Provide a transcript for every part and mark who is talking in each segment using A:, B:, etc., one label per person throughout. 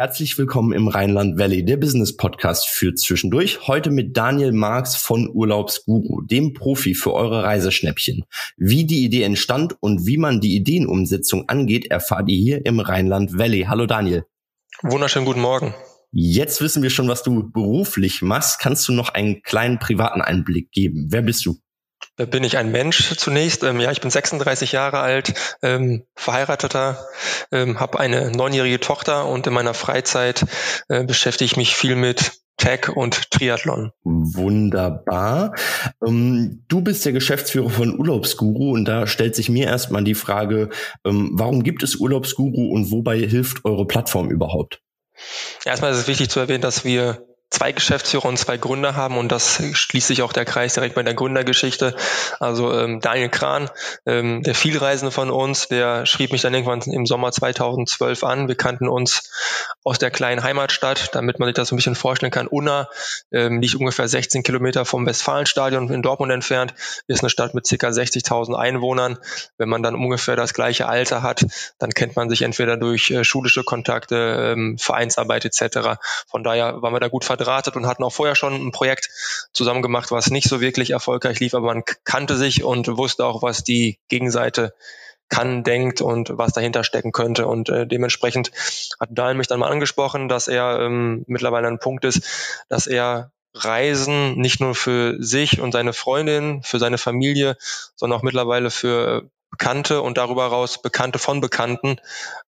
A: Herzlich willkommen im Rheinland Valley, der Business Podcast für zwischendurch. Heute mit Daniel Marx von Urlaubsguru, dem Profi für eure Reiseschnäppchen. Wie die Idee entstand und wie man die Ideenumsetzung angeht, erfahrt ihr hier im Rheinland Valley. Hallo Daniel.
B: Wunderschönen guten Morgen.
A: Jetzt wissen wir schon, was du beruflich machst. Kannst du noch einen kleinen privaten Einblick geben? Wer bist du?
B: Da bin ich ein Mensch zunächst. Ähm, ja, ich bin 36 Jahre alt, ähm, verheirateter, ähm, habe eine neunjährige Tochter und in meiner Freizeit äh, beschäftige ich mich viel mit Tech und Triathlon.
A: Wunderbar. Ähm, du bist der Geschäftsführer von Urlaubsguru und da stellt sich mir erstmal die Frage, ähm, warum gibt es Urlaubsguru und wobei hilft eure Plattform überhaupt?
B: Erstmal ist es wichtig zu erwähnen, dass wir zwei Geschäftsführer und zwei Gründer haben und das schließt sich auch der Kreis direkt bei der Gründergeschichte. Also ähm, Daniel Kran, ähm, der Vielreisende von uns, der schrieb mich dann irgendwann im Sommer 2012 an. Wir kannten uns aus der kleinen Heimatstadt, damit man sich das ein bisschen vorstellen kann. Unna ähm, liegt ungefähr 16 Kilometer vom Westfalenstadion in Dortmund entfernt, ist eine Stadt mit circa 60.000 Einwohnern. Wenn man dann ungefähr das gleiche Alter hat, dann kennt man sich entweder durch äh, schulische Kontakte, ähm, Vereinsarbeit etc. Von daher waren wir da gut vertreten verdrahtet und hatten auch vorher schon ein Projekt zusammen gemacht, was nicht so wirklich erfolgreich lief, aber man kannte sich und wusste auch, was die Gegenseite kann, denkt und was dahinter stecken könnte. Und äh, dementsprechend hat Dahl mich dann mal angesprochen, dass er ähm, mittlerweile ein Punkt ist, dass er Reisen nicht nur für sich und seine Freundin, für seine Familie, sondern auch mittlerweile für Bekannte und darüber raus Bekannte von Bekannten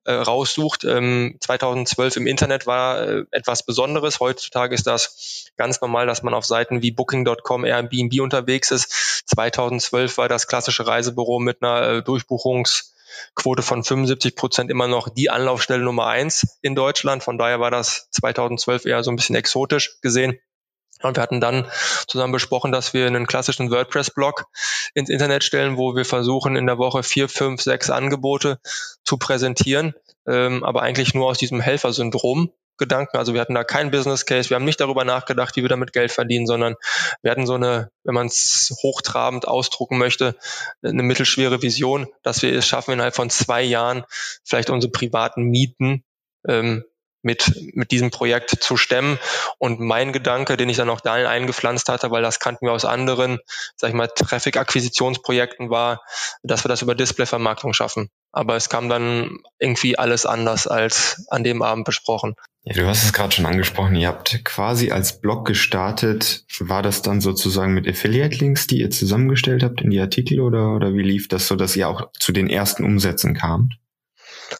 B: äh, raussucht. Ähm, 2012 im Internet war äh, etwas Besonderes. Heutzutage ist das ganz normal, dass man auf Seiten wie Booking.com, Airbnb unterwegs ist. 2012 war das klassische Reisebüro mit einer äh, Durchbuchungsquote von 75 Prozent immer noch die Anlaufstelle Nummer eins in Deutschland. Von daher war das 2012 eher so ein bisschen exotisch gesehen. Und wir hatten dann zusammen besprochen, dass wir einen klassischen WordPress-Blog ins Internet stellen, wo wir versuchen, in der Woche vier, fünf, sechs Angebote zu präsentieren, ähm, aber eigentlich nur aus diesem Helfersyndrom. Gedanken. Also wir hatten da keinen Business Case. Wir haben nicht darüber nachgedacht, wie wir damit Geld verdienen, sondern wir hatten so eine, wenn man es hochtrabend ausdrucken möchte, eine mittelschwere Vision, dass wir es schaffen, innerhalb von zwei Jahren vielleicht unsere privaten Mieten ähm, mit, mit diesem Projekt zu stemmen. Und mein Gedanke, den ich dann auch Daniel eingepflanzt hatte, weil das kannten wir aus anderen, sag ich mal, Traffic-Akquisitionsprojekten war, dass wir das über Display-Vermarktung schaffen. Aber es kam dann irgendwie alles anders als an dem Abend besprochen.
C: Ja, du hast es gerade schon angesprochen, ihr habt quasi als Blog gestartet. War das dann sozusagen mit Affiliate-Links, die ihr zusammengestellt habt in die Artikel oder, oder wie lief das so, dass ihr auch zu den ersten Umsätzen kamt?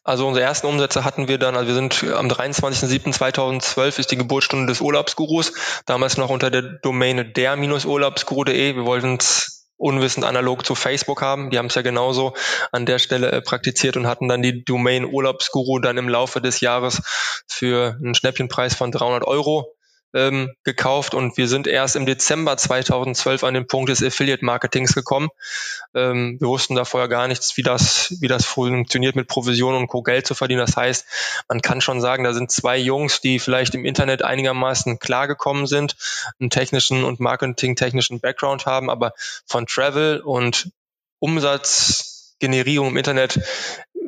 B: Also unsere ersten Umsätze hatten wir dann, also wir sind am 23.07.2012 ist die Geburtsstunde des Urlaubsgurus, damals noch unter der Domäne der-urlaubsguru.de. Wir wollten es unwissend analog zu Facebook haben. Die haben es ja genauso an der Stelle äh, praktiziert und hatten dann die Domain Urlaubsguru dann im Laufe des Jahres für einen Schnäppchenpreis von 300 Euro ähm, gekauft und wir sind erst im Dezember 2012 an den Punkt des Affiliate Marketings gekommen. Ähm, wir wussten da vorher gar nichts, wie das, wie das funktioniert mit Provisionen und Co. Geld zu verdienen. Das heißt, man kann schon sagen, da sind zwei Jungs, die vielleicht im Internet einigermaßen klargekommen sind, einen technischen und marketingtechnischen Background haben, aber von Travel und Umsatzgenerierung im Internet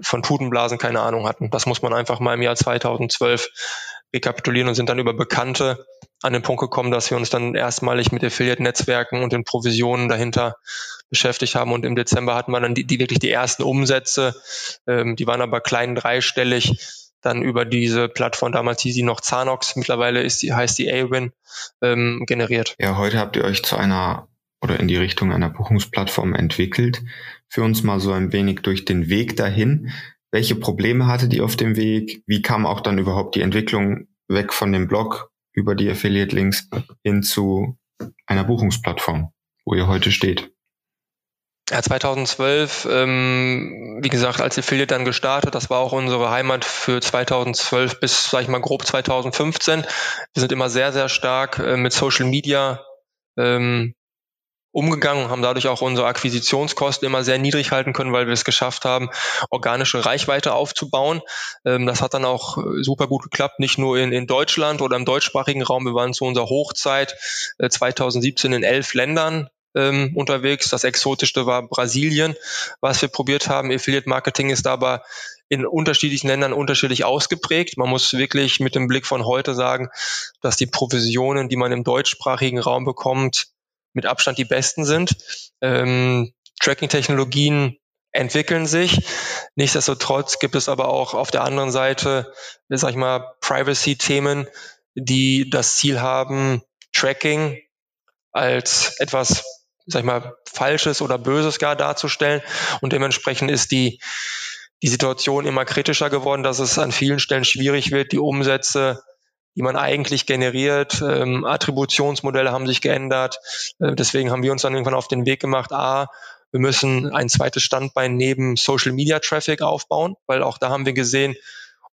B: von Tutenblasen keine Ahnung hatten. Das muss man einfach mal im Jahr 2012 rekapitulieren und sind dann über Bekannte an den Punkt gekommen, dass wir uns dann erstmalig mit Affiliate-Netzwerken und den Provisionen dahinter beschäftigt haben. Und im Dezember hatten wir dann die, die wirklich die ersten Umsätze, ähm, die waren aber klein dreistellig, dann über diese Plattform, damals hieß sie noch Zanox, mittlerweile ist die, heißt die Awin, ähm, generiert.
C: Ja, heute habt ihr euch zu einer oder in die Richtung einer Buchungsplattform entwickelt. Für uns mal so ein wenig durch den Weg dahin. Welche Probleme hattet ihr auf dem Weg? Wie kam auch dann überhaupt die Entwicklung weg von dem Blog über die Affiliate-Links hin zu einer Buchungsplattform, wo ihr heute steht?
B: Ja, 2012, ähm, wie gesagt, als Affiliate dann gestartet, das war auch unsere Heimat für 2012 bis, sag ich mal, grob 2015. Wir sind immer sehr, sehr stark äh, mit Social Media ähm, umgegangen und haben dadurch auch unsere Akquisitionskosten immer sehr niedrig halten können, weil wir es geschafft haben, organische Reichweite aufzubauen. Ähm, das hat dann auch äh, super gut geklappt, nicht nur in, in Deutschland oder im deutschsprachigen Raum. Wir waren zu unserer Hochzeit äh, 2017 in elf Ländern ähm, unterwegs. Das exotischste war Brasilien, was wir probiert haben. Affiliate Marketing ist aber in unterschiedlichen Ländern unterschiedlich ausgeprägt. Man muss wirklich mit dem Blick von heute sagen, dass die Provisionen, die man im deutschsprachigen Raum bekommt, mit Abstand die besten sind. Ähm, Tracking-Technologien entwickeln sich. Nichtsdestotrotz gibt es aber auch auf der anderen Seite, sag ich mal, Privacy-Themen, die das Ziel haben, Tracking als etwas, sag ich mal, Falsches oder Böses gar darzustellen. Und dementsprechend ist die, die Situation immer kritischer geworden, dass es an vielen Stellen schwierig wird, die Umsätze die man eigentlich generiert. Ähm, Attributionsmodelle haben sich geändert. Äh, deswegen haben wir uns dann irgendwann auf den Weg gemacht, a, wir müssen ein zweites Standbein neben Social Media Traffic aufbauen, weil auch da haben wir gesehen,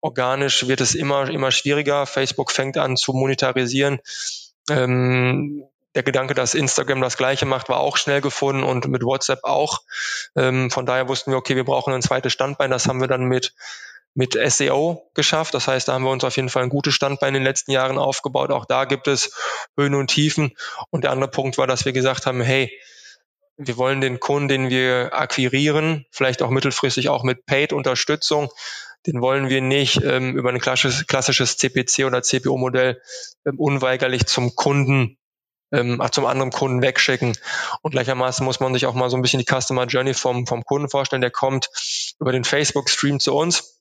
B: organisch wird es immer, immer schwieriger. Facebook fängt an zu monetarisieren. Ähm, der Gedanke, dass Instagram das Gleiche macht, war auch schnell gefunden und mit WhatsApp auch. Ähm, von daher wussten wir, okay, wir brauchen ein zweites Standbein. Das haben wir dann mit mit SEO geschafft. Das heißt, da haben wir uns auf jeden Fall ein gutes Standbein in den letzten Jahren aufgebaut. Auch da gibt es Höhen und Tiefen. Und der andere Punkt war, dass wir gesagt haben, hey, wir wollen den Kunden, den wir akquirieren, vielleicht auch mittelfristig auch mit Paid-Unterstützung, den wollen wir nicht ähm, über ein klassisches, klassisches CPC oder CPO-Modell ähm, unweigerlich zum Kunden ähm, zum anderen Kunden wegschicken. Und gleichermaßen muss man sich auch mal so ein bisschen die Customer Journey vom, vom Kunden vorstellen. Der kommt über den Facebook-Stream zu uns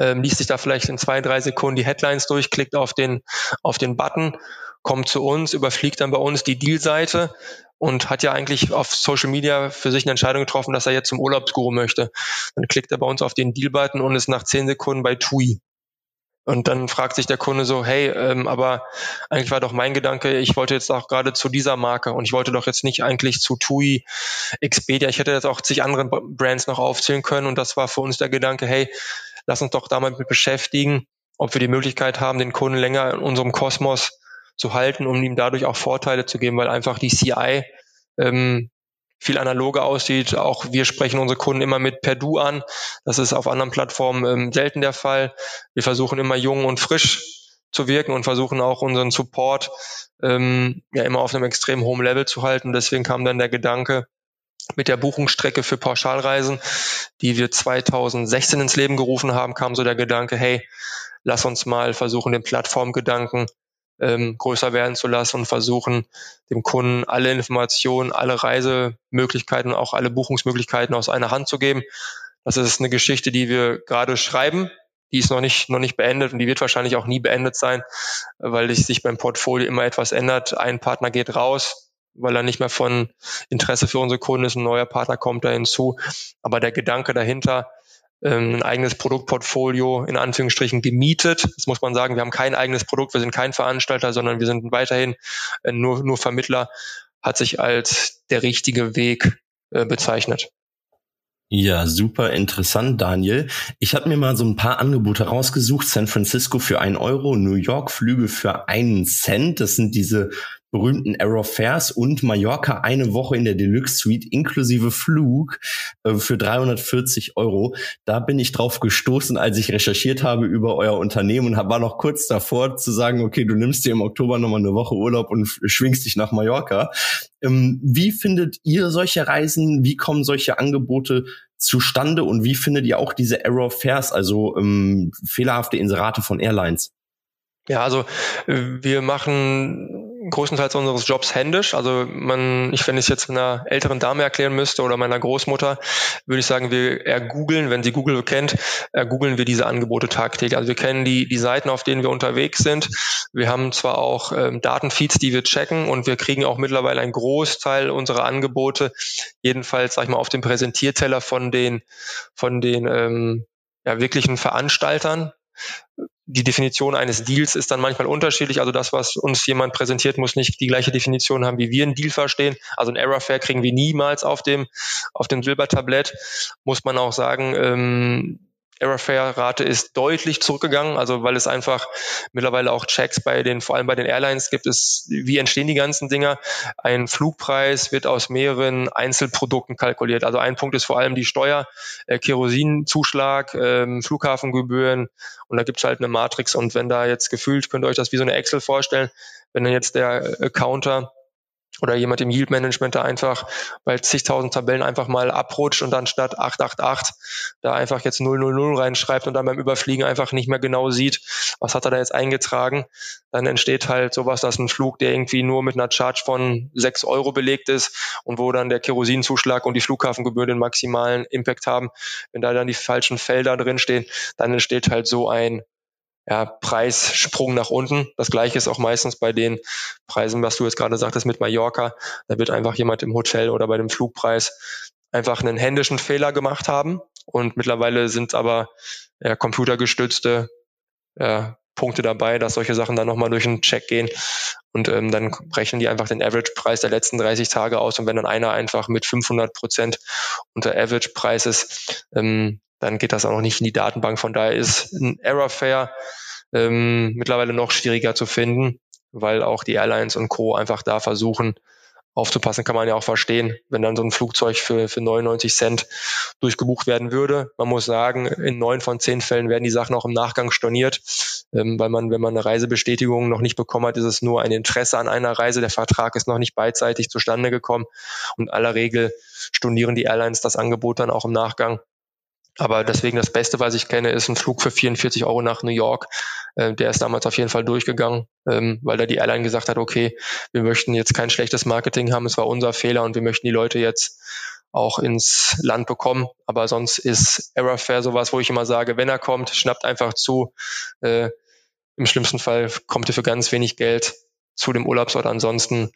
B: ähm, liest sich da vielleicht in zwei, drei Sekunden die Headlines durch, klickt auf den, auf den Button, kommt zu uns, überfliegt dann bei uns die Deal-Seite und hat ja eigentlich auf Social Media für sich eine Entscheidung getroffen, dass er jetzt zum Urlaubsguru möchte. Dann klickt er bei uns auf den Deal-Button und ist nach zehn Sekunden bei TUI. Und dann fragt sich der Kunde so, hey, ähm, aber eigentlich war doch mein Gedanke, ich wollte jetzt auch gerade zu dieser Marke und ich wollte doch jetzt nicht eigentlich zu TUI, Expedia, ich hätte jetzt auch zig andere Brands noch aufzählen können und das war für uns der Gedanke, hey, lass uns doch damit beschäftigen, ob wir die Möglichkeit haben, den Kunden länger in unserem Kosmos zu halten, um ihm dadurch auch Vorteile zu geben, weil einfach die CI ähm, viel analoger aussieht. Auch wir sprechen unsere Kunden immer mit per Du an. Das ist auf anderen Plattformen ähm, selten der Fall. Wir versuchen immer jung und frisch zu wirken und versuchen auch unseren Support ähm, ja immer auf einem extrem hohen Level zu halten. Deswegen kam dann der Gedanke, mit der Buchungsstrecke für Pauschalreisen, die wir 2016 ins Leben gerufen haben, kam so der Gedanke, hey, lass uns mal versuchen, den Plattformgedanken ähm, größer werden zu lassen und versuchen, dem Kunden alle Informationen, alle Reisemöglichkeiten, auch alle Buchungsmöglichkeiten aus einer Hand zu geben. Das ist eine Geschichte, die wir gerade schreiben. Die ist noch nicht, noch nicht beendet und die wird wahrscheinlich auch nie beendet sein, weil sich beim Portfolio immer etwas ändert. Ein Partner geht raus, weil er nicht mehr von Interesse für unsere Kunden ist. Ein neuer Partner kommt da hinzu. Aber der Gedanke dahinter, ähm, ein eigenes Produktportfolio in Anführungsstrichen gemietet. Das muss man sagen, wir haben kein eigenes Produkt, wir sind kein Veranstalter, sondern wir sind weiterhin äh, nur, nur Vermittler, hat sich als der richtige Weg äh, bezeichnet.
A: Ja, super interessant, Daniel. Ich habe mir mal so ein paar Angebote rausgesucht. San Francisco für ein Euro, New York Flüge für einen Cent. Das sind diese berühmten Error Fairs und Mallorca eine Woche in der Deluxe Suite inklusive Flug äh, für 340 Euro. Da bin ich drauf gestoßen, als ich recherchiert habe über euer Unternehmen und war noch kurz davor zu sagen, okay, du nimmst dir im Oktober nochmal eine Woche Urlaub und schwingst dich nach Mallorca. Ähm, wie findet ihr solche Reisen? Wie kommen solche Angebote zustande und wie findet ihr auch diese Error Fairs, also ähm, fehlerhafte Inserate von Airlines?
B: Ja, also äh, wir machen größtenteils unseres Jobs händisch. Also man, ich, wenn ich es jetzt einer älteren Dame erklären müsste oder meiner Großmutter, würde ich sagen, wir ergoogeln, wenn sie Google kennt, ergoogeln wir diese Angebote tagtäglich. Also wir kennen die, die Seiten, auf denen wir unterwegs sind. Wir haben zwar auch ähm, Datenfeeds, die wir checken und wir kriegen auch mittlerweile einen Großteil unserer Angebote, jedenfalls, sag ich mal, auf dem Präsentierteller von den, von den ähm, ja, wirklichen Veranstaltern die Definition eines Deals ist dann manchmal unterschiedlich. Also das, was uns jemand präsentiert, muss nicht die gleiche Definition haben, wie wir einen Deal verstehen. Also ein Error Fair kriegen wir niemals auf dem, auf dem Silbertablett. Muss man auch sagen, ähm, Errorfare-Rate ist deutlich zurückgegangen, also weil es einfach mittlerweile auch Checks bei den, vor allem bei den Airlines gibt es, wie entstehen die ganzen Dinger? Ein Flugpreis wird aus mehreren Einzelprodukten kalkuliert. Also ein Punkt ist vor allem die Steuer, äh, Kerosinzuschlag, ähm, Flughafengebühren und da gibt es halt eine Matrix und wenn da jetzt gefühlt, könnt ihr euch das wie so eine Excel vorstellen, wenn dann jetzt der Accounter oder jemand im Yield Management da einfach bei zigtausend Tabellen einfach mal abrutscht und dann statt 888 da einfach jetzt 000 reinschreibt und dann beim Überfliegen einfach nicht mehr genau sieht, was hat er da jetzt eingetragen, dann entsteht halt sowas, dass ein Flug, der irgendwie nur mit einer Charge von 6 Euro belegt ist und wo dann der Kerosinzuschlag und die Flughafengebühren den maximalen Impact haben, wenn da dann die falschen Felder drinstehen, dann entsteht halt so ein ja, Preissprung nach unten. Das gleiche ist auch meistens bei den Preisen, was du jetzt gerade sagtest mit Mallorca. Da wird einfach jemand im Hotel oder bei dem Flugpreis einfach einen händischen Fehler gemacht haben. Und mittlerweile sind aber ja, computergestützte ja, Punkte dabei, dass solche Sachen dann nochmal durch einen Check gehen und ähm, dann rechnen die einfach den Average-Preis der letzten 30 Tage aus und wenn dann einer einfach mit 500 Prozent unter Average-Preis ist, ähm, dann geht das auch noch nicht in die Datenbank. Von daher ist ein Error-Fair ähm, mittlerweile noch schwieriger zu finden, weil auch die Airlines und Co. einfach da versuchen, aufzupassen, kann man ja auch verstehen, wenn dann so ein Flugzeug für, für 99 Cent durchgebucht werden würde. Man muss sagen, in neun von zehn Fällen werden die Sachen auch im Nachgang storniert, ähm, weil man, wenn man eine Reisebestätigung noch nicht bekommen hat, ist es nur ein Interesse an einer Reise. Der Vertrag ist noch nicht beidseitig zustande gekommen und aller Regel stornieren die Airlines das Angebot dann auch im Nachgang. Aber deswegen das Beste, was ich kenne, ist ein Flug für 44 Euro nach New York. Äh, der ist damals auf jeden Fall durchgegangen, ähm, weil da die Airline gesagt hat, okay, wir möchten jetzt kein schlechtes Marketing haben, es war unser Fehler und wir möchten die Leute jetzt auch ins Land bekommen. Aber sonst ist Errorfare sowas, wo ich immer sage, wenn er kommt, schnappt einfach zu. Äh, Im schlimmsten Fall kommt er für ganz wenig Geld zu dem Urlaubsort. Ansonsten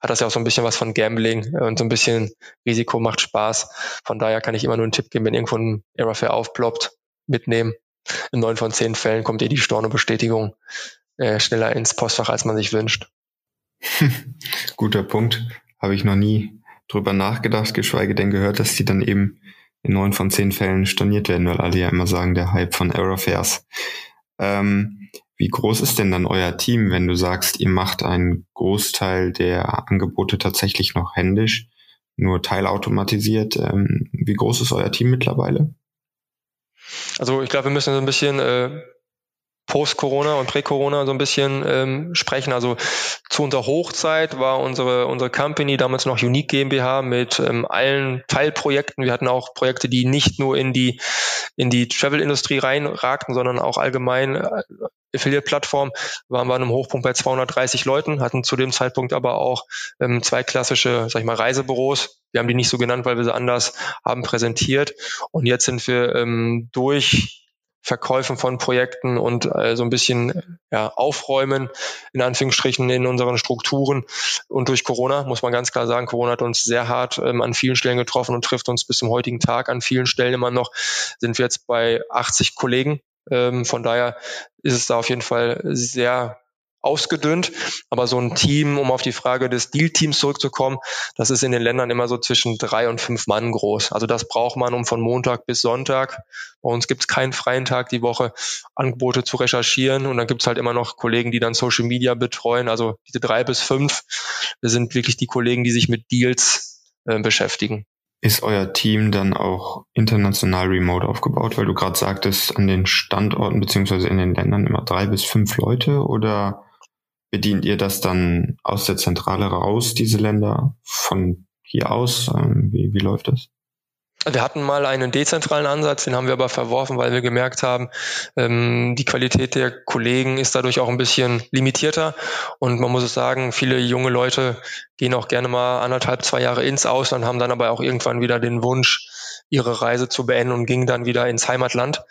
B: hat das ja auch so ein bisschen was von Gambling und so ein bisschen Risiko macht Spaß. Von daher kann ich immer nur einen Tipp geben, wenn irgendwo ein Errorfare aufploppt, mitnehmen. In neun von zehn Fällen kommt eh die Stornobestätigung äh, schneller ins Postfach, als man sich wünscht.
C: Guter Punkt. Habe ich noch nie drüber nachgedacht, geschweige denn gehört, dass die dann eben in neun von zehn Fällen storniert werden, weil alle ja immer sagen, der Hype von Errorfares. Ähm, wie groß ist denn dann euer Team, wenn du sagst, ihr macht einen Großteil der Angebote tatsächlich noch händisch, nur teilautomatisiert? Ähm, wie groß ist euer Team mittlerweile?
B: Also ich glaube, wir müssen so ein bisschen äh, Post-Corona und Prä-Corona so ein bisschen ähm, sprechen. Also zu unserer Hochzeit war unsere, unsere Company damals noch Unique GmbH mit ähm, allen Teilprojekten. Wir hatten auch Projekte, die nicht nur in die, in die Travel-Industrie reinragten, sondern auch allgemein äh, Affiliate-Plattform waren wir an einem Hochpunkt bei 230 Leuten, hatten zu dem Zeitpunkt aber auch ähm, zwei klassische, sag ich mal, Reisebüros. Wir haben die nicht so genannt, weil wir sie anders haben präsentiert. Und jetzt sind wir ähm, durch Verkäufen von Projekten und äh, so ein bisschen ja, aufräumen, in Anführungsstrichen, in unseren Strukturen. Und durch Corona, muss man ganz klar sagen, Corona hat uns sehr hart ähm, an vielen Stellen getroffen und trifft uns bis zum heutigen Tag an vielen Stellen immer noch. Sind wir jetzt bei 80 Kollegen. Ähm, von daher ist es da auf jeden Fall sehr ausgedünnt. Aber so ein Team, um auf die Frage des Deal-Teams zurückzukommen, das ist in den Ländern immer so zwischen drei und fünf Mann groß. Also das braucht man, um von Montag bis Sonntag, bei uns gibt es keinen freien Tag die Woche, Angebote zu recherchieren. Und dann gibt es halt immer noch Kollegen, die dann Social Media betreuen. Also diese drei bis fünf, sind wirklich die Kollegen, die sich mit Deals äh, beschäftigen.
C: Ist euer Team dann auch international remote aufgebaut, weil du gerade sagtest, an den Standorten beziehungsweise in den Ländern immer drei bis fünf Leute oder bedient ihr das dann aus der Zentrale raus, diese Länder, von hier aus? Ähm, wie, wie läuft das?
B: Wir hatten mal einen dezentralen Ansatz, den haben wir aber verworfen, weil wir gemerkt haben, ähm, die Qualität der Kollegen ist dadurch auch ein bisschen limitierter. Und man muss es sagen, viele junge Leute gehen auch gerne mal anderthalb, zwei Jahre ins Ausland, haben dann aber auch irgendwann wieder den Wunsch, ihre Reise zu beenden und gingen dann wieder ins Heimatland.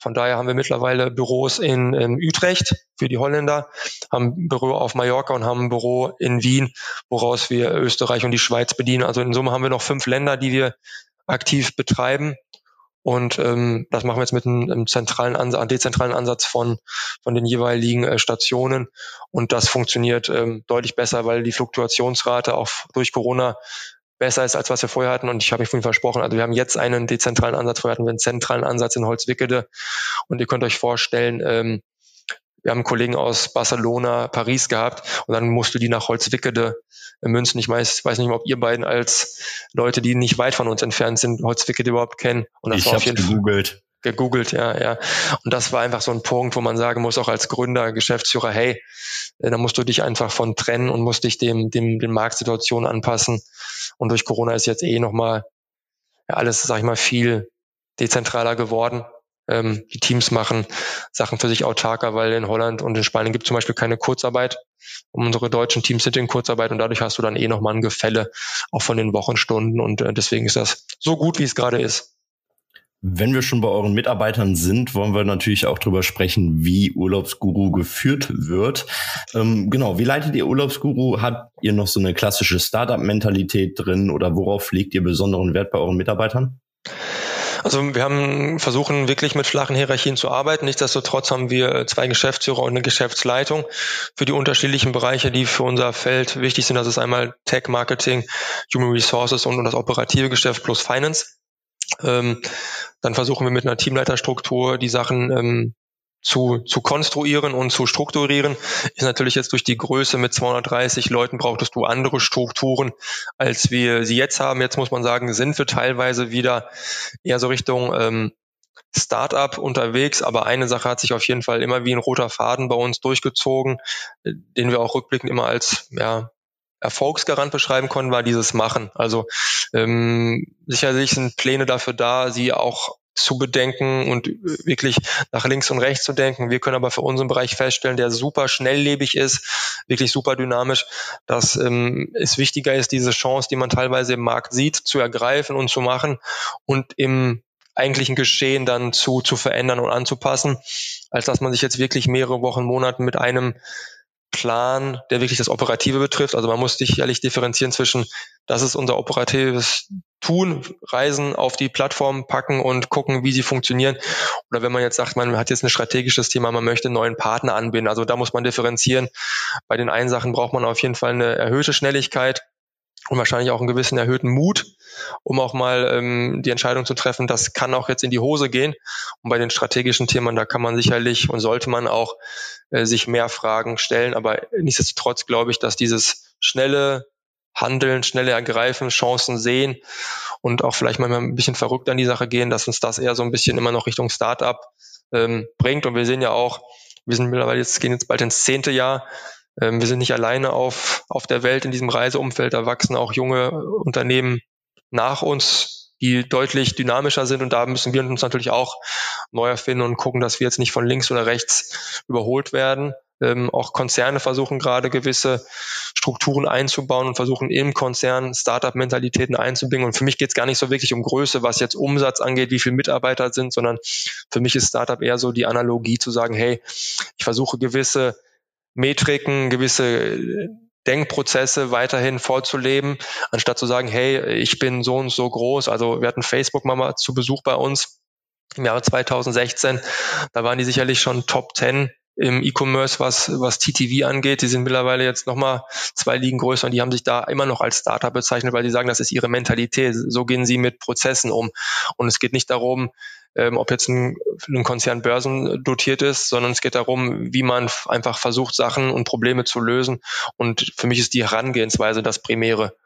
B: Von daher haben wir mittlerweile Büros in, in Utrecht für die Holländer, haben ein Büro auf Mallorca und haben ein Büro in Wien, woraus wir Österreich und die Schweiz bedienen. Also in Summe haben wir noch fünf Länder, die wir aktiv betreiben. Und ähm, das machen wir jetzt mit einem, einem zentralen Ansatz, dezentralen Ansatz von, von den jeweiligen äh, Stationen. Und das funktioniert ähm, deutlich besser, weil die Fluktuationsrate auch durch Corona besser ist, als was wir vorher hatten. Und ich habe mich vorhin versprochen, also wir haben jetzt einen dezentralen Ansatz, vorher hatten wir einen zentralen Ansatz in Holzwickede. Und ihr könnt euch vorstellen, ähm, wir haben Kollegen aus Barcelona, Paris gehabt und dann musst du die nach Holzwickede münzen. Ich weiß, weiß nicht mehr, ob ihr beiden als Leute, die nicht weit von uns entfernt sind, Holzwickede überhaupt kennen. Und
A: das ich war auf jeden gegoogelt
B: gegoogelt, ja, ja. Und das war einfach so ein Punkt, wo man sagen muss, auch als Gründer, Geschäftsführer, hey, äh, da musst du dich einfach von trennen und musst dich dem, dem, den Marktsituationen anpassen. Und durch Corona ist jetzt eh nochmal ja, alles, sag ich mal, viel dezentraler geworden. Ähm, die Teams machen Sachen für sich autarker, weil in Holland und in Spanien gibt es zum Beispiel keine Kurzarbeit. Unsere deutschen Teams sind in Kurzarbeit und dadurch hast du dann eh nochmal ein Gefälle auch von den Wochenstunden und äh, deswegen ist das so gut, wie es gerade ist.
A: Wenn wir schon bei euren Mitarbeitern sind, wollen wir natürlich auch drüber sprechen, wie Urlaubsguru geführt wird. Ähm, genau, wie leitet ihr Urlaubsguru? Habt ihr noch so eine klassische Startup-Mentalität drin oder worauf legt ihr besonderen Wert bei euren Mitarbeitern?
B: Also wir haben versuchen wirklich mit flachen Hierarchien zu arbeiten. Nichtsdestotrotz haben wir zwei Geschäftsführer und eine Geschäftsleitung für die unterschiedlichen Bereiche, die für unser Feld wichtig sind. Das ist einmal Tech, Marketing, Human Resources und das operative Geschäft plus Finance. Ähm, dann versuchen wir mit einer Teamleiterstruktur die Sachen ähm, zu, zu konstruieren und zu strukturieren. Ist natürlich jetzt durch die Größe mit 230 Leuten brauchtest du andere Strukturen, als wir sie jetzt haben. Jetzt muss man sagen, sind wir teilweise wieder eher so Richtung ähm, Startup unterwegs, aber eine Sache hat sich auf jeden Fall immer wie ein roter Faden bei uns durchgezogen, den wir auch rückblickend immer als ja, Erfolgsgarant beschreiben konnten, war dieses Machen. Also ähm, sicherlich sind Pläne dafür da, sie auch zu bedenken und wirklich nach links und rechts zu denken. Wir können aber für unseren Bereich feststellen, der super schnelllebig ist, wirklich super dynamisch, dass ähm, es wichtiger ist, diese Chance, die man teilweise im Markt sieht, zu ergreifen und zu machen und im eigentlichen Geschehen dann zu, zu verändern und anzupassen, als dass man sich jetzt wirklich mehrere Wochen, Monate mit einem Plan, der wirklich das Operative betrifft. Also man muss sicherlich differenzieren zwischen, das ist unser operatives Tun, Reisen auf die Plattform packen und gucken, wie sie funktionieren. Oder wenn man jetzt sagt, man hat jetzt ein strategisches Thema, man möchte einen neuen Partner anbinden. Also da muss man differenzieren. Bei den einen Sachen braucht man auf jeden Fall eine erhöhte Schnelligkeit und wahrscheinlich auch einen gewissen erhöhten Mut, um auch mal ähm, die Entscheidung zu treffen, das kann auch jetzt in die Hose gehen. Und bei den strategischen Themen, da kann man sicherlich und sollte man auch äh, sich mehr Fragen stellen. Aber nichtsdestotrotz glaube ich, dass dieses schnelle Handeln, schnelle Ergreifen, Chancen sehen und auch vielleicht manchmal ein bisschen verrückt an die Sache gehen, dass uns das eher so ein bisschen immer noch Richtung Startup ähm, bringt. Und wir sehen ja auch, wir sind mittlerweile jetzt, gehen jetzt bald ins zehnte Jahr, ähm, wir sind nicht alleine auf, auf der Welt in diesem Reiseumfeld. Da wachsen auch junge Unternehmen nach uns, die deutlich dynamischer sind. Und da müssen wir uns natürlich auch neu erfinden und gucken, dass wir jetzt nicht von links oder rechts überholt werden. Ähm, auch Konzerne versuchen gerade gewisse Strukturen einzubauen und versuchen im Konzern Startup-Mentalitäten einzubringen. Und für mich geht es gar nicht so wirklich um Größe, was jetzt Umsatz angeht, wie viele Mitarbeiter sind, sondern für mich ist Startup eher so die Analogie zu sagen, hey, ich versuche gewisse Metriken, gewisse Denkprozesse weiterhin vorzuleben, anstatt zu sagen, hey, ich bin so und so groß. Also wir hatten Facebook mal zu Besuch bei uns im Jahre 2016. Da waren die sicherlich schon Top 10 im E-Commerce, was, was TTV angeht. Die sind mittlerweile jetzt nochmal zwei Ligen größer und die haben sich da immer noch als Startup bezeichnet, weil die sagen, das ist ihre Mentalität. So gehen sie mit Prozessen um. Und es geht nicht darum, ähm, ob jetzt ein, ein Konzern börsendotiert ist, sondern es geht darum, wie man einfach versucht, Sachen und Probleme zu lösen. Und für mich ist die Herangehensweise das Primäre,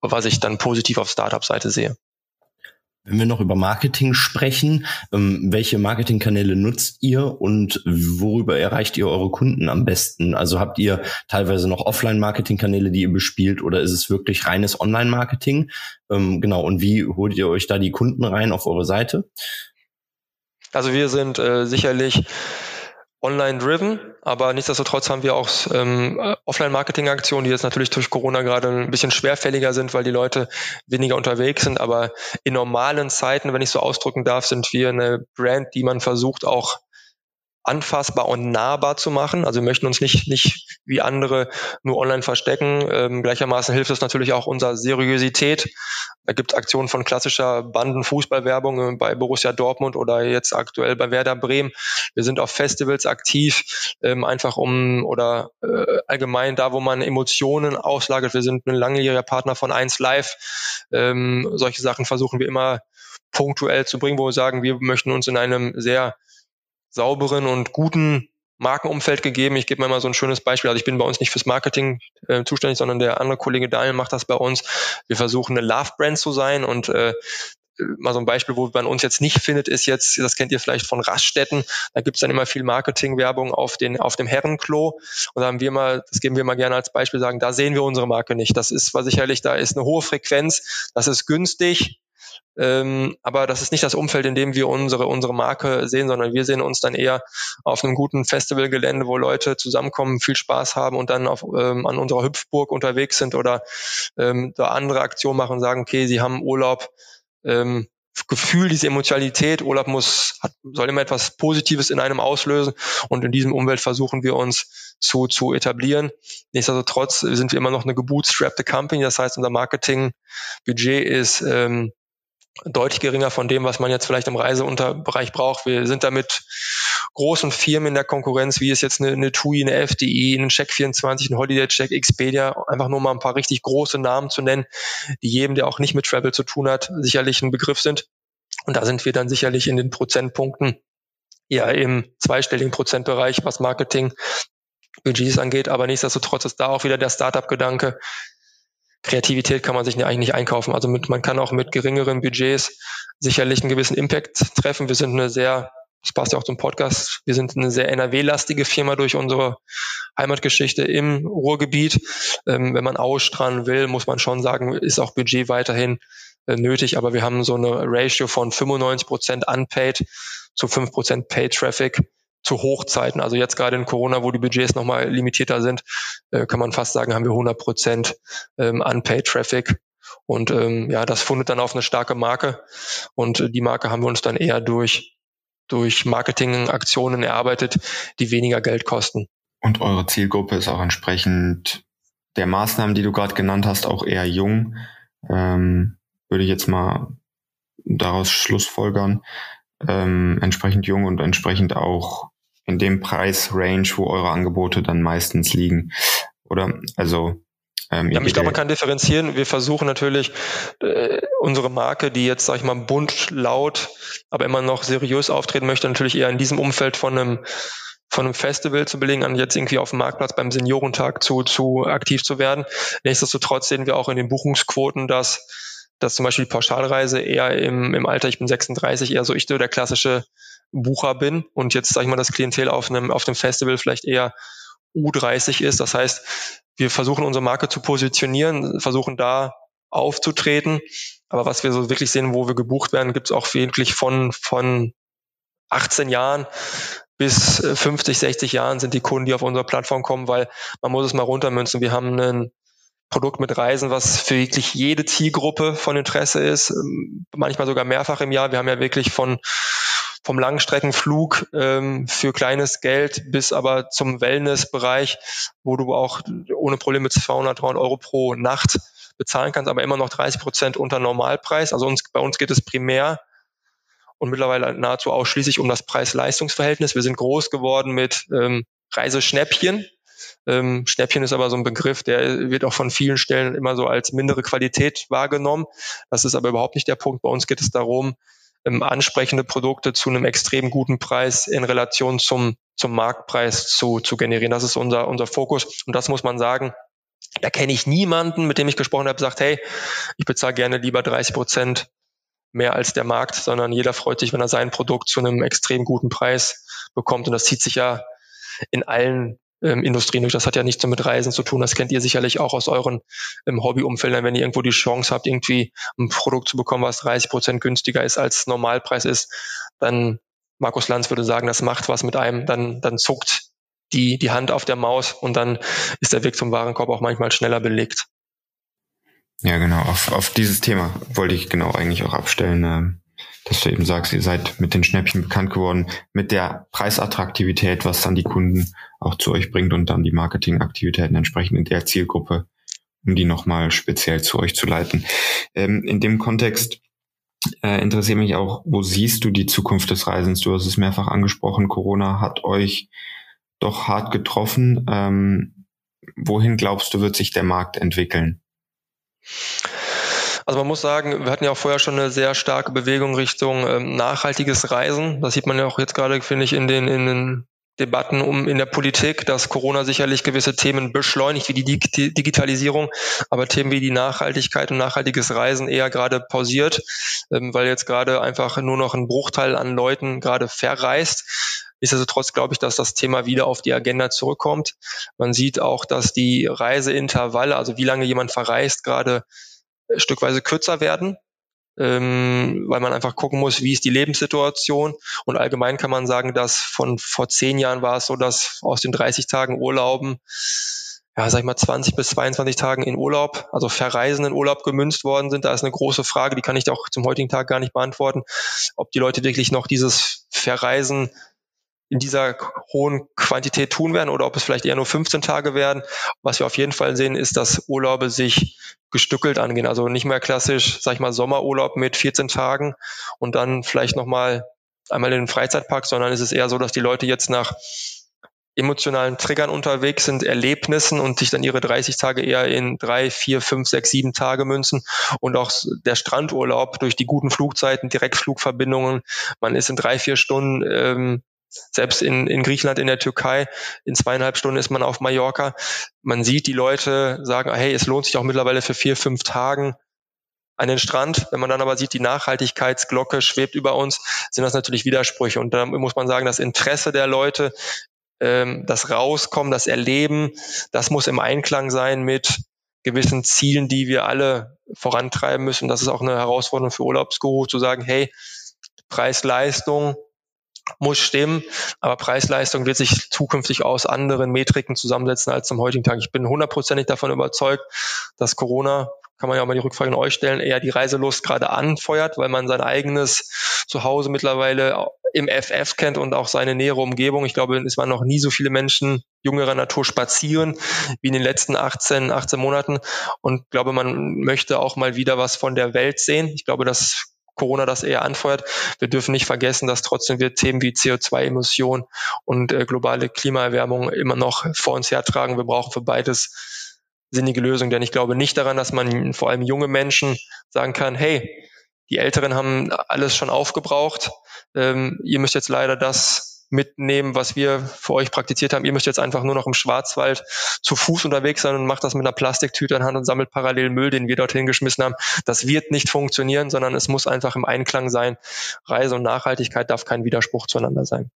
B: was ich dann positiv auf Startup-Seite sehe.
A: Wenn wir noch über Marketing sprechen, ähm, welche Marketingkanäle nutzt ihr und worüber erreicht ihr eure Kunden am besten? Also habt ihr teilweise noch Offline-Marketing-Kanäle, die ihr bespielt oder ist es wirklich reines Online-Marketing? Ähm, genau, und wie holt ihr euch da die Kunden rein auf eure Seite?
B: Also wir sind äh, sicherlich online-driven, aber nichtsdestotrotz haben wir auch ähm, Offline-Marketing-Aktionen, die jetzt natürlich durch Corona gerade ein bisschen schwerfälliger sind, weil die Leute weniger unterwegs sind. Aber in normalen Zeiten, wenn ich so ausdrücken darf, sind wir eine Brand, die man versucht auch anfassbar und nahbar zu machen. Also wir möchten uns nicht, nicht wie andere nur online verstecken. Ähm, gleichermaßen hilft es natürlich auch unserer Seriosität. Da gibt es Aktionen von klassischer Bandenfußballwerbung äh, bei Borussia Dortmund oder jetzt aktuell bei Werder Bremen. Wir sind auf Festivals aktiv, ähm, einfach um oder äh, allgemein da, wo man Emotionen auslagert. Wir sind ein langjähriger Partner von 1 Live. Ähm, solche Sachen versuchen wir immer punktuell zu bringen, wo wir sagen, wir möchten uns in einem sehr sauberen und guten Markenumfeld gegeben. Ich gebe mir mal so ein schönes Beispiel. Also ich bin bei uns nicht fürs Marketing äh, zuständig, sondern der andere Kollege Daniel macht das bei uns. Wir versuchen eine Love-Brand zu sein und äh, mal so ein Beispiel, wo man uns jetzt nicht findet, ist jetzt, das kennt ihr vielleicht von Raststätten, da gibt's dann immer viel Marketingwerbung auf, den, auf dem Herrenklo. Und da haben wir mal, das geben wir mal gerne als Beispiel, sagen, da sehen wir unsere Marke nicht. Das ist war sicherlich, da ist eine hohe Frequenz, das ist günstig, ähm, aber das ist nicht das Umfeld, in dem wir unsere, unsere Marke sehen, sondern wir sehen uns dann eher auf einem guten Festivalgelände, wo Leute zusammenkommen, viel Spaß haben und dann auf, ähm, an unserer Hüpfburg unterwegs sind oder ähm, da andere Aktionen machen und sagen, okay, sie haben Urlaub, ähm, Gefühl, diese Emotionalität, Urlaub muss, hat, soll immer etwas Positives in einem auslösen und in diesem Umwelt versuchen wir uns zu, zu etablieren. Nichtsdestotrotz sind wir immer noch eine gebootstrappte Company, das heißt, unser Marketingbudget ist ähm, deutlich geringer von dem, was man jetzt vielleicht im Reiseunterbereich braucht. Wir sind damit großen Firmen in der Konkurrenz, wie es jetzt eine, eine TUI, eine FDI, ein Check24, ein Holiday Check, Expedia, einfach nur mal ein paar richtig große Namen zu nennen, die jedem, der auch nicht mit Travel zu tun hat, sicherlich ein Begriff sind. Und da sind wir dann sicherlich in den Prozentpunkten ja im zweistelligen Prozentbereich, was Marketing Budgets angeht. Aber nichtsdestotrotz ist da auch wieder der Startup-Gedanke. Kreativität kann man sich eigentlich nicht einkaufen. Also mit, man kann auch mit geringeren Budgets sicherlich einen gewissen Impact treffen. Wir sind eine sehr, das passt ja auch zum Podcast, wir sind eine sehr NRW-lastige Firma durch unsere Heimatgeschichte im Ruhrgebiet. Ähm, wenn man ausstrahlen will, muss man schon sagen, ist auch Budget weiterhin äh, nötig. Aber wir haben so eine Ratio von 95 Prozent unpaid zu 5 Prozent Paid Traffic zu Hochzeiten. Also jetzt gerade in Corona, wo die Budgets nochmal limitierter sind, äh, kann man fast sagen, haben wir 100 Prozent ähm, Unpaid Traffic. Und ähm, ja, das fundet dann auf eine starke Marke. Und äh, die Marke haben wir uns dann eher durch, durch Marketingaktionen erarbeitet, die weniger Geld kosten.
C: Und eure Zielgruppe ist auch entsprechend der Maßnahmen, die du gerade genannt hast, auch eher jung. Ähm, würde ich jetzt mal daraus schlussfolgern. Ähm, entsprechend jung und entsprechend auch in dem Preisrange, wo eure Angebote dann meistens liegen. Oder also
B: ähm, ja, ich glaube, man kann differenzieren. Wir versuchen natürlich äh, unsere Marke, die jetzt, sag ich mal, bunt, laut, aber immer noch seriös auftreten möchte, natürlich eher in diesem Umfeld von einem von einem Festival zu belegen, an jetzt irgendwie auf dem Marktplatz beim Seniorentag zu, zu aktiv zu werden. Nichtsdestotrotz sehen wir auch in den Buchungsquoten, dass, dass zum Beispiel die Pauschalreise eher im, im Alter, ich bin 36, eher so ich so der klassische Bucher bin und jetzt, sag ich mal, das Klientel auf einem, auf dem Festival vielleicht eher U30 ist. Das heißt, wir versuchen unsere Marke zu positionieren, versuchen da aufzutreten. Aber was wir so wirklich sehen, wo wir gebucht werden, gibt es auch wirklich von, von 18 Jahren bis 50, 60 Jahren sind die Kunden, die auf unsere Plattform kommen, weil man muss es mal runtermünzen. Wir haben ein Produkt mit Reisen, was für wirklich jede Zielgruppe von Interesse ist, manchmal sogar mehrfach im Jahr. Wir haben ja wirklich von vom Langstreckenflug ähm, für kleines Geld bis aber zum Wellnessbereich, wo du auch ohne Probleme 200, 300 Euro pro Nacht bezahlen kannst, aber immer noch 30 Prozent unter Normalpreis. Also uns, bei uns geht es primär und mittlerweile nahezu ausschließlich um das Preis-Leistungs-Verhältnis. Wir sind groß geworden mit ähm, Reiseschnäppchen. Ähm, Schnäppchen ist aber so ein Begriff, der wird auch von vielen Stellen immer so als mindere Qualität wahrgenommen. Das ist aber überhaupt nicht der Punkt. Bei uns geht es darum, ähm, ansprechende Produkte zu einem extrem guten Preis in Relation zum, zum Marktpreis zu, zu generieren. Das ist unser, unser Fokus. Und das muss man sagen, da kenne ich niemanden, mit dem ich gesprochen habe, sagt, hey, ich bezahle gerne lieber 30 Prozent mehr als der Markt, sondern jeder freut sich, wenn er sein Produkt zu einem extrem guten Preis bekommt. Und das zieht sich ja in allen ähm, Industrien durch. Das hat ja nichts mit Reisen zu tun. Das kennt ihr sicherlich auch aus euren ähm, Hobbyumfeldern, wenn ihr irgendwo die Chance habt, irgendwie ein Produkt zu bekommen, was 30 Prozent günstiger ist als Normalpreis ist, dann Markus Lanz würde sagen, das macht was mit einem, dann, dann zuckt die, die Hand auf der Maus und dann ist der Weg zum Warenkorb auch manchmal schneller belegt.
C: Ja, genau. Auf, auf dieses Thema wollte ich genau eigentlich auch abstellen. Dass du eben sagst, ihr seid mit den Schnäppchen bekannt geworden, mit der Preisattraktivität, was dann die Kunden auch zu euch bringt und dann die Marketingaktivitäten entsprechend in der Zielgruppe, um die nochmal speziell zu euch zu leiten. Ähm, in dem Kontext äh, interessiert mich auch, wo siehst du die Zukunft des Reisens? Du hast es mehrfach angesprochen, Corona hat euch doch hart getroffen. Ähm, wohin glaubst du, wird sich der Markt entwickeln?
B: Also man muss sagen, wir hatten ja auch vorher schon eine sehr starke Bewegung Richtung ähm, nachhaltiges Reisen. Das sieht man ja auch jetzt gerade, finde ich, in den, in den Debatten um in der Politik, dass Corona sicherlich gewisse Themen beschleunigt, wie die Digitalisierung, aber Themen wie die Nachhaltigkeit und nachhaltiges Reisen eher gerade pausiert, ähm, weil jetzt gerade einfach nur noch ein Bruchteil an Leuten gerade verreist. Nichtsdestotrotz glaube ich, dass das Thema wieder auf die Agenda zurückkommt. Man sieht auch, dass die Reiseintervalle, also wie lange jemand verreist, gerade stückweise kürzer werden, ähm, weil man einfach gucken muss, wie ist die Lebenssituation. Und allgemein kann man sagen, dass von vor zehn Jahren war es so, dass aus den 30 Tagen Urlauben ja, sag ich mal, 20 bis 22 Tagen in Urlaub, also verreisen in Urlaub gemünzt worden sind. Da ist eine große Frage, die kann ich auch zum heutigen Tag gar nicht beantworten, ob die Leute wirklich noch dieses Verreisen in dieser hohen Quantität tun werden oder ob es vielleicht eher nur 15 Tage werden. Was wir auf jeden Fall sehen, ist, dass Urlaube sich gestückelt angehen. Also nicht mehr klassisch, sag ich mal, Sommerurlaub mit 14 Tagen und dann vielleicht nochmal einmal in den Freizeitpark, sondern es ist eher so, dass die Leute jetzt nach emotionalen Triggern unterwegs sind, Erlebnissen und sich dann ihre 30 Tage eher in drei, vier, fünf, sechs, sieben Tage münzen und auch der Strandurlaub durch die guten Flugzeiten, Direktflugverbindungen. Man ist in drei, vier Stunden ähm, selbst in, in Griechenland, in der Türkei, in zweieinhalb Stunden ist man auf Mallorca. Man sieht, die Leute sagen, hey, es lohnt sich auch mittlerweile für vier, fünf Tagen an den Strand. Wenn man dann aber sieht, die Nachhaltigkeitsglocke schwebt über uns, sind das natürlich Widersprüche. Und da muss man sagen, das Interesse der Leute, ähm, das Rauskommen, das Erleben, das muss im Einklang sein mit gewissen Zielen, die wir alle vorantreiben müssen. Das ist auch eine Herausforderung für Urlaubsguru, zu sagen, hey, Preis-Leistung, muss stimmen, aber Preis-Leistung wird sich zukünftig aus anderen Metriken zusammensetzen als zum heutigen Tag. Ich bin hundertprozentig davon überzeugt, dass Corona, kann man ja auch mal die Rückfrage an euch stellen, eher die Reiselust gerade anfeuert, weil man sein eigenes Zuhause mittlerweile im FF kennt und auch seine nähere Umgebung. Ich glaube, es waren noch nie so viele Menschen jüngerer Natur spazieren wie in den letzten 18, 18 Monaten und glaube, man möchte auch mal wieder was von der Welt sehen. Ich glaube, das Corona das eher anfeuert. Wir dürfen nicht vergessen, dass trotzdem wir Themen wie CO2-Emissionen und äh, globale Klimaerwärmung immer noch vor uns hertragen. Wir brauchen für beides sinnige Lösungen, denn ich glaube nicht daran, dass man vor allem junge Menschen sagen kann, hey, die Älteren haben alles schon aufgebraucht. Ähm, ihr müsst jetzt leider das mitnehmen, was wir für euch praktiziert haben. Ihr müsst jetzt einfach nur noch im Schwarzwald zu Fuß unterwegs sein und macht das mit einer Plastiktüte in Hand und sammelt parallel Müll, den wir dorthin geschmissen haben. Das wird nicht funktionieren, sondern es muss einfach im Einklang sein. Reise und Nachhaltigkeit darf kein Widerspruch zueinander sein.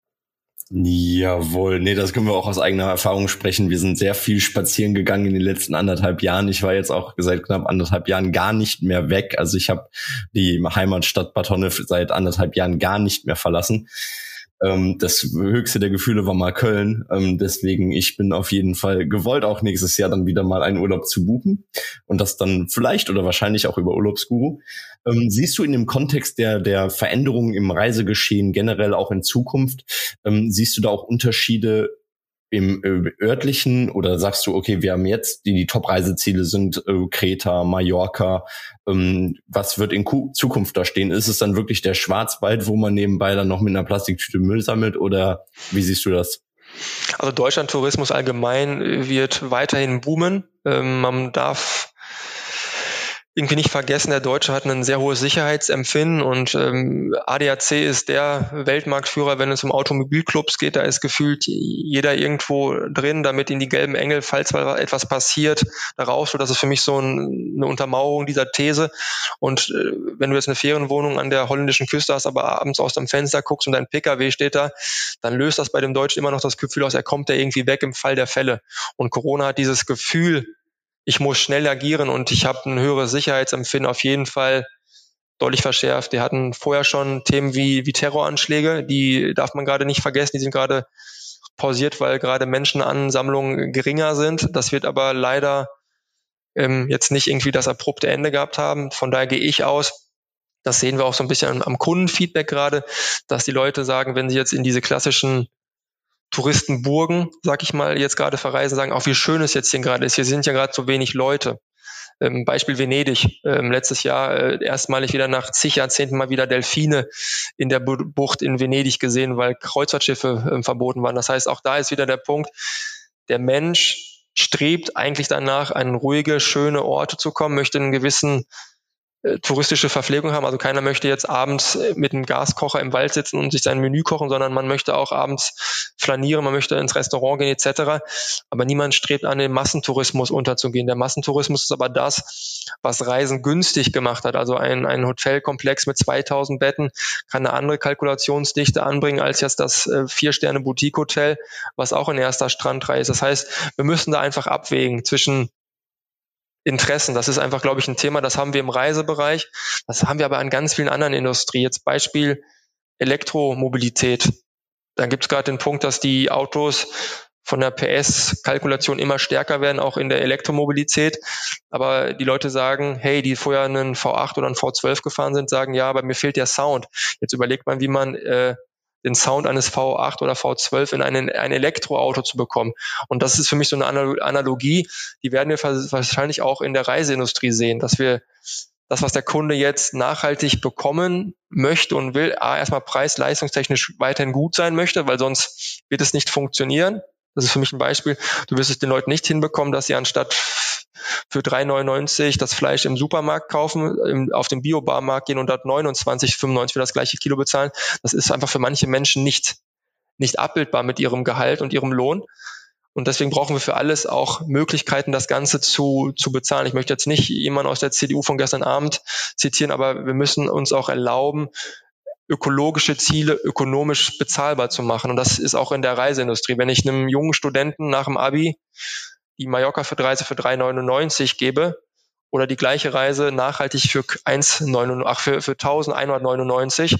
A: Jawohl, nee, das können wir auch aus eigener Erfahrung sprechen. Wir sind sehr viel spazieren gegangen in den letzten anderthalb Jahren. Ich war jetzt auch seit knapp anderthalb Jahren gar nicht mehr weg. Also ich habe die Heimatstadt Bad Honnef seit anderthalb Jahren gar nicht mehr verlassen. Ähm, das höchste der Gefühle war mal Köln. Ähm, deswegen, ich bin auf jeden Fall gewollt, auch nächstes Jahr dann wieder mal einen Urlaub zu buchen und das dann vielleicht oder wahrscheinlich auch über Urlaubsguru. Ähm, siehst du in dem Kontext der, der Veränderungen im Reisegeschehen generell auch in Zukunft, ähm, siehst du da auch Unterschiede im äh, örtlichen oder sagst du, okay, wir haben jetzt die, die Top-Reiseziele sind äh, Kreta, Mallorca. Ähm, was wird in Ku Zukunft da stehen? Ist es dann wirklich der Schwarzwald, wo man nebenbei dann noch mit einer Plastiktüte Müll sammelt oder wie siehst du das?
B: Also Deutschland-Tourismus allgemein wird weiterhin boomen. Ähm, man darf irgendwie nicht vergessen, der Deutsche hat ein sehr hohes Sicherheitsempfinden und ähm, ADAC ist der Weltmarktführer, wenn es um Automobilclubs geht. Da ist gefühlt jeder irgendwo drin, damit in die gelben Engel, falls mal etwas passiert, da raus. Das ist für mich so ein, eine Untermauerung dieser These. Und äh, wenn du jetzt eine Ferienwohnung an der holländischen Küste hast, aber abends aus dem Fenster guckst und dein PKW steht da, dann löst das bei dem Deutschen immer noch das Gefühl aus, er kommt da irgendwie weg im Fall der Fälle. Und Corona hat dieses Gefühl ich muss schnell agieren und ich habe ein höheres Sicherheitsempfinden auf jeden Fall deutlich verschärft. Wir hatten vorher schon Themen wie, wie Terroranschläge, die darf man gerade nicht vergessen, die sind gerade pausiert, weil gerade Menschenansammlungen geringer sind. Das wird aber leider ähm, jetzt nicht irgendwie das abrupte Ende gehabt haben. Von daher gehe ich aus, das sehen wir auch so ein bisschen am Kundenfeedback gerade, dass die Leute sagen, wenn sie jetzt in diese klassischen Touristenburgen, sag ich mal, jetzt gerade verreisen, sagen, auch wie schön es jetzt hier gerade ist. Hier sind ja gerade so wenig Leute. Ähm, Beispiel Venedig. Ähm, letztes Jahr äh, erstmalig wieder nach zig Jahrzehnten mal wieder Delfine in der Bucht in Venedig gesehen, weil Kreuzfahrtschiffe äh, verboten waren. Das heißt, auch da ist wieder der Punkt, der Mensch strebt eigentlich danach, an ruhige, schöne Orte zu kommen, möchte einen gewissen touristische Verpflegung haben. Also keiner möchte jetzt abends äh, mit einem Gaskocher im Wald sitzen und sich sein Menü kochen, sondern man möchte auch abends flanieren, man möchte ins Restaurant gehen etc. Aber niemand strebt an, den Massentourismus unterzugehen. Der Massentourismus ist aber das, was Reisen günstig gemacht hat. Also ein, ein Hotelkomplex mit 2000 Betten kann eine andere Kalkulationsdichte anbringen als jetzt das äh, Vier-Sterne-Boutique-Hotel, was auch in erster Strandreihe ist. Das heißt, wir müssen da einfach abwägen zwischen Interessen. Das ist einfach, glaube ich, ein Thema, das haben wir im Reisebereich, das haben wir aber an ganz vielen anderen Industrien. Jetzt Beispiel Elektromobilität. Da gibt es gerade den Punkt, dass die Autos von der PS-Kalkulation immer stärker werden, auch in der Elektromobilität. Aber die Leute sagen, hey, die vorher einen V8 oder einen V12 gefahren sind, sagen, ja, aber mir fehlt der Sound. Jetzt überlegt man, wie man äh, den Sound eines V8 oder V12 in einen, ein Elektroauto zu bekommen. Und das ist für mich so eine Analogie, die werden wir wahrscheinlich auch in der Reiseindustrie sehen, dass wir das, was der Kunde jetzt nachhaltig bekommen möchte und will, A, erstmal preis-leistungstechnisch weiterhin gut sein möchte, weil sonst wird es nicht funktionieren. Das ist für mich ein Beispiel. Du wirst es den Leuten nicht hinbekommen, dass sie anstatt für 3,99 das Fleisch im Supermarkt kaufen, im, auf den Biobarmarkt gehen und dort 29,95 für das gleiche Kilo bezahlen. Das ist einfach für manche Menschen nicht, nicht abbildbar mit ihrem Gehalt und ihrem Lohn. Und deswegen brauchen wir für alles auch Möglichkeiten, das Ganze zu, zu bezahlen. Ich möchte jetzt nicht jemanden aus der CDU von gestern Abend zitieren, aber wir müssen uns auch erlauben, ökologische Ziele ökonomisch bezahlbar zu machen. Und das ist auch in der Reiseindustrie. Wenn ich einem jungen Studenten nach dem Abi die Mallorca für Reise für 3,99 gebe oder die gleiche Reise nachhaltig für 1,99, ach, für, für 1199,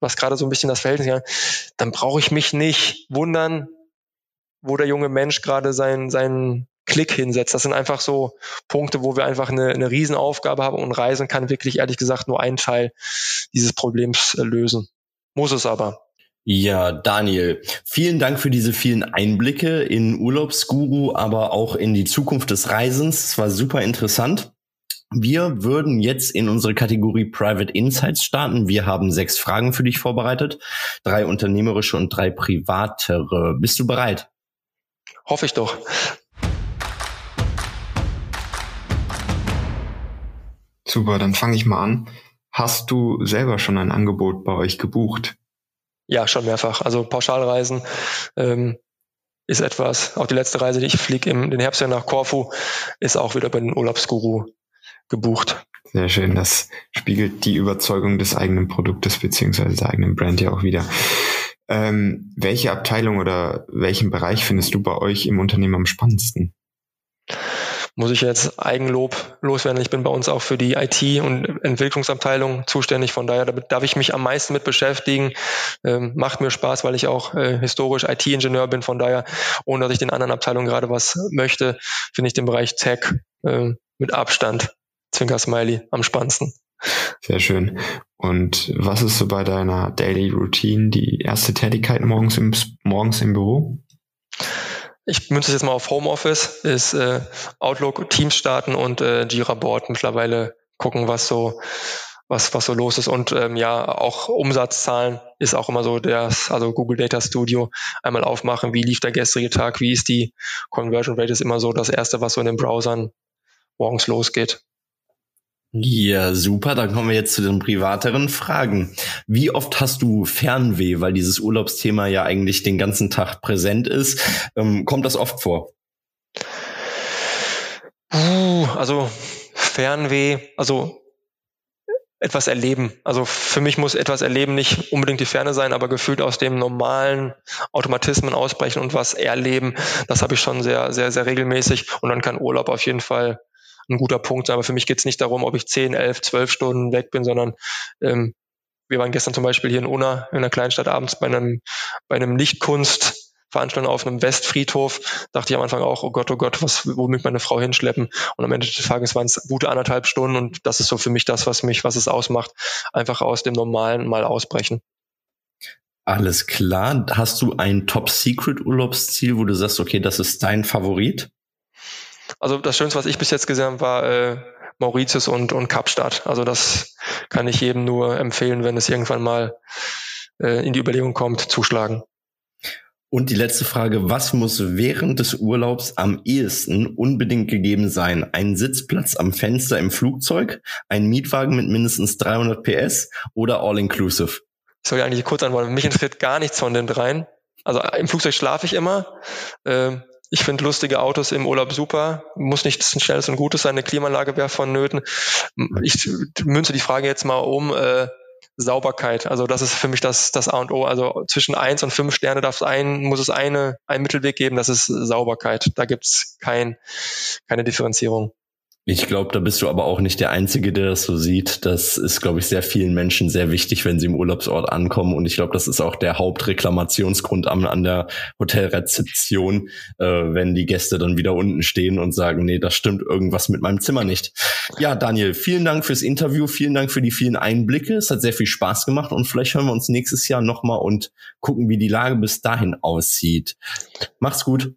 B: was gerade so ein bisschen das Verhältnis ist, dann brauche ich mich nicht wundern, wo der junge Mensch gerade seinen, seinen Klick hinsetzt. Das sind einfach so Punkte, wo wir einfach eine, eine Riesenaufgabe haben und Reisen kann wirklich ehrlich gesagt nur einen Teil dieses Problems lösen. Muss es aber.
A: Ja, Daniel, vielen Dank für diese vielen Einblicke in Urlaubsguru, aber auch in die Zukunft des Reisens. Es war super interessant. Wir würden jetzt in unsere Kategorie Private Insights starten. Wir haben sechs Fragen für dich vorbereitet. Drei unternehmerische und drei privatere. Bist du bereit?
B: Hoffe ich doch.
C: Super, dann fange ich mal an. Hast du selber schon ein Angebot bei euch gebucht?
B: Ja, schon mehrfach. Also Pauschalreisen ähm, ist etwas. Auch die letzte Reise, die ich fliege im den Herbst nach Korfu, ist auch wieder bei den Urlaubsguru gebucht.
C: Sehr schön. Das spiegelt die Überzeugung des eigenen Produktes beziehungsweise der eigenen Brand ja auch wieder. Ähm, welche Abteilung oder welchen Bereich findest du bei euch im Unternehmen am spannendsten?
B: Muss ich jetzt Eigenlob loswerden. Ich bin bei uns auch für die IT- und Entwicklungsabteilung zuständig. Von daher darf ich mich am meisten mit beschäftigen. Ähm, macht mir Spaß, weil ich auch äh, historisch IT-Ingenieur bin. Von daher, ohne dass ich den anderen Abteilungen gerade was möchte, finde ich den Bereich Tech äh, mit Abstand, Zwinker Smiley, am spannendsten.
C: Sehr schön. Und was ist so bei deiner Daily Routine die erste Tätigkeit morgens im, morgens im Büro?
B: Ich münze jetzt mal auf Homeoffice, ist äh, Outlook, Teams starten und äh, Jira Board mittlerweile gucken, was so was was so los ist. Und ähm, ja auch Umsatzzahlen ist auch immer so das also Google Data Studio einmal aufmachen, wie lief der gestrige Tag, wie ist die Conversion Rate? Ist immer so das erste, was so in den Browsern morgens losgeht.
A: Ja, super. Dann kommen wir jetzt zu den privateren Fragen. Wie oft hast du Fernweh, weil dieses Urlaubsthema ja eigentlich den ganzen Tag präsent ist? Ähm, kommt das oft vor?
B: Uh, also Fernweh, also etwas erleben. Also für mich muss etwas erleben nicht unbedingt die Ferne sein, aber gefühlt aus dem normalen Automatismen ausbrechen und was erleben. Das habe ich schon sehr, sehr, sehr regelmäßig. Und dann kann Urlaub auf jeden Fall ein guter Punkt. Aber für mich geht es nicht darum, ob ich 10, 11, 12 Stunden weg bin, sondern ähm, wir waren gestern zum Beispiel hier in Unna, in einer Kleinstadt abends bei einem, bei einem Lichtkunst Veranstaltung auf einem Westfriedhof. Dachte ich am Anfang auch, oh Gott, oh Gott, was, wo mich meine Frau hinschleppen? Und am Ende des Tages waren es gute anderthalb Stunden und das ist so für mich das, was mich, was es ausmacht. Einfach aus dem Normalen mal ausbrechen.
A: Alles klar. Hast du ein Top-Secret-Urlaubsziel, wo du sagst, okay, das ist dein Favorit?
B: Also das Schönste, was ich bis jetzt gesehen habe, war äh, Mauritius und, und Kapstadt. Also das kann ich jedem nur empfehlen, wenn es irgendwann mal äh, in die Überlegung kommt, zuschlagen.
A: Und die letzte Frage, was muss während des Urlaubs am ehesten unbedingt gegeben sein? Ein Sitzplatz am Fenster im Flugzeug, ein Mietwagen mit mindestens 300 PS oder All-Inclusive?
B: Ich soll ja eigentlich kurz antworten. Mich interessiert gar nichts von den dreien. Also im Flugzeug schlafe ich immer. Ähm, ich finde lustige Autos im Urlaub super. Muss nicht ein schnelles und gutes sein. Eine Klimaanlage wäre vonnöten. Ich münze die Frage jetzt mal um. Äh, Sauberkeit. Also das ist für mich das, das A und O. Also zwischen eins und fünf Sterne darf es ein, muss es eine, einen Mittelweg geben, das ist Sauberkeit. Da gibt's kein, keine Differenzierung.
A: Ich glaube, da bist du aber auch nicht der Einzige, der das so sieht. Das ist, glaube ich, sehr vielen Menschen sehr wichtig, wenn sie im Urlaubsort ankommen. Und ich glaube, das ist auch der Hauptreklamationsgrund an, an der Hotelrezeption, äh, wenn die Gäste dann wieder unten stehen und sagen, nee, das stimmt irgendwas mit meinem Zimmer nicht. Ja, Daniel, vielen Dank fürs Interview, vielen Dank für die vielen Einblicke. Es hat sehr viel Spaß gemacht und vielleicht hören wir uns nächstes Jahr nochmal und gucken, wie die Lage bis dahin aussieht. Macht's gut.